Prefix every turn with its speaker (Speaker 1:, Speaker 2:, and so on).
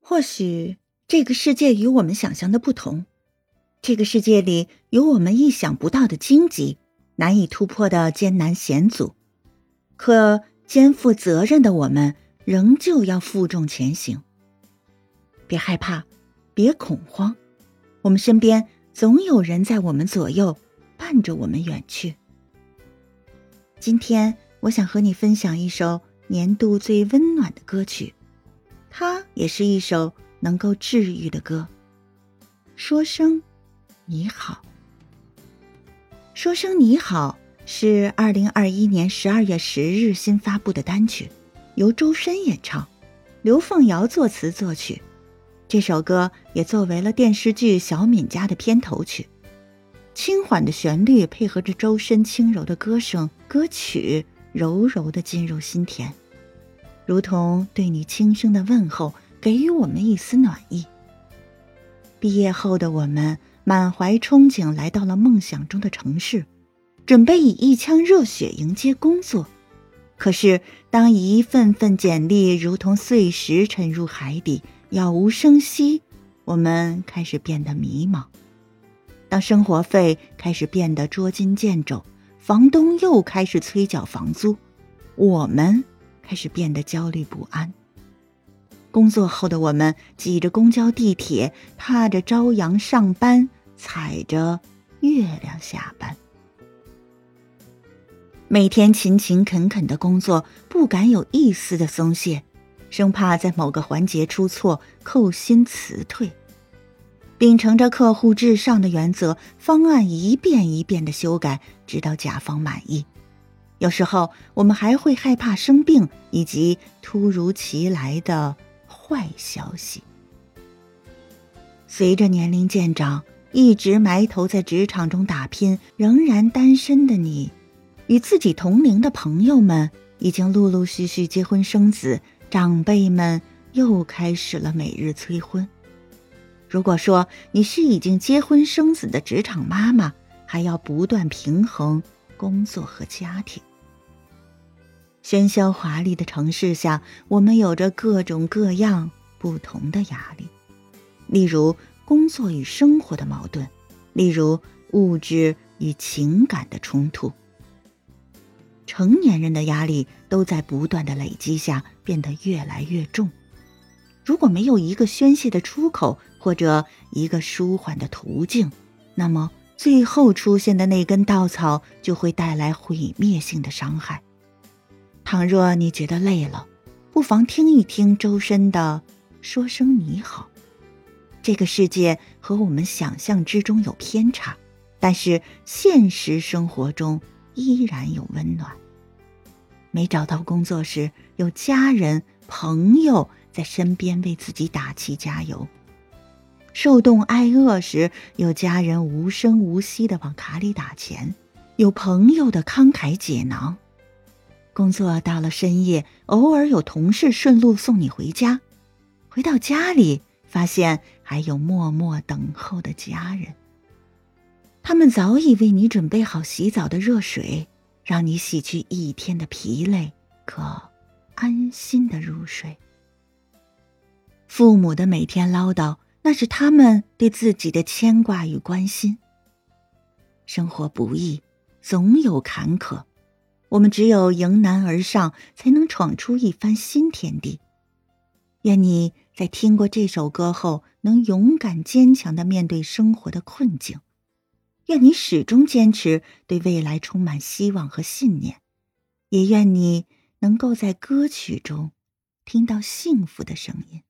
Speaker 1: 或许这个世界与我们想象的不同，这个世界里有我们意想不到的荆棘，难以突破的艰难险阻。可肩负责任的我们，仍旧要负重前行。别害怕，别恐慌，我们身边总有人在我们左右，伴着我们远去。今天，我想和你分享一首年度最温暖的歌曲。它也是一首能够治愈的歌。说声你好。说声你好是二零二一年十二月十日新发布的单曲，由周深演唱，刘凤瑶作词作曲。这首歌也作为了电视剧《小敏家》的片头曲。轻缓的旋律配合着周深轻柔的歌声，歌曲柔柔的进入心田。如同对你轻声的问候，给予我们一丝暖意。毕业后的我们满怀憧憬，来到了梦想中的城市，准备以一腔热血迎接工作。可是，当一份份简历如同碎石沉入海底，杳无声息，我们开始变得迷茫。当生活费开始变得捉襟见肘，房东又开始催缴房租，我们。开始变得焦虑不安。工作后的我们挤着公交、地铁，踏着朝阳上班，踩着月亮下班。每天勤勤恳恳的工作，不敢有一丝的松懈，生怕在某个环节出错，扣薪辞退。秉承着客户至上的原则，方案一遍一遍的修改，直到甲方满意。有时候，我们还会害怕生病以及突如其来的坏消息。随着年龄渐长，一直埋头在职场中打拼、仍然单身的你，与自己同龄的朋友们已经陆陆续续结婚生子，长辈们又开始了每日催婚。如果说你是已经结婚生子的职场妈妈，还要不断平衡工作和家庭。喧嚣华丽的城市下，我们有着各种各样不同的压力，例如工作与生活的矛盾，例如物质与情感的冲突。成年人的压力都在不断的累积下变得越来越重。如果没有一个宣泄的出口或者一个舒缓的途径，那么最后出现的那根稻草就会带来毁灭性的伤害。倘若你觉得累了，不妨听一听周深的《说声你好》。这个世界和我们想象之中有偏差，但是现实生活中依然有温暖。没找到工作时，有家人朋友在身边为自己打气加油；受冻挨饿时，有家人无声无息的往卡里打钱，有朋友的慷慨解囊。工作到了深夜，偶尔有同事顺路送你回家。回到家里，发现还有默默等候的家人。他们早已为你准备好洗澡的热水，让你洗去一天的疲累，可安心的入睡。父母的每天唠叨，那是他们对自己的牵挂与关心。生活不易，总有坎坷。我们只有迎难而上，才能闯出一番新天地。愿你在听过这首歌后，能勇敢坚强的面对生活的困境。愿你始终坚持，对未来充满希望和信念。也愿你能够在歌曲中听到幸福的声音。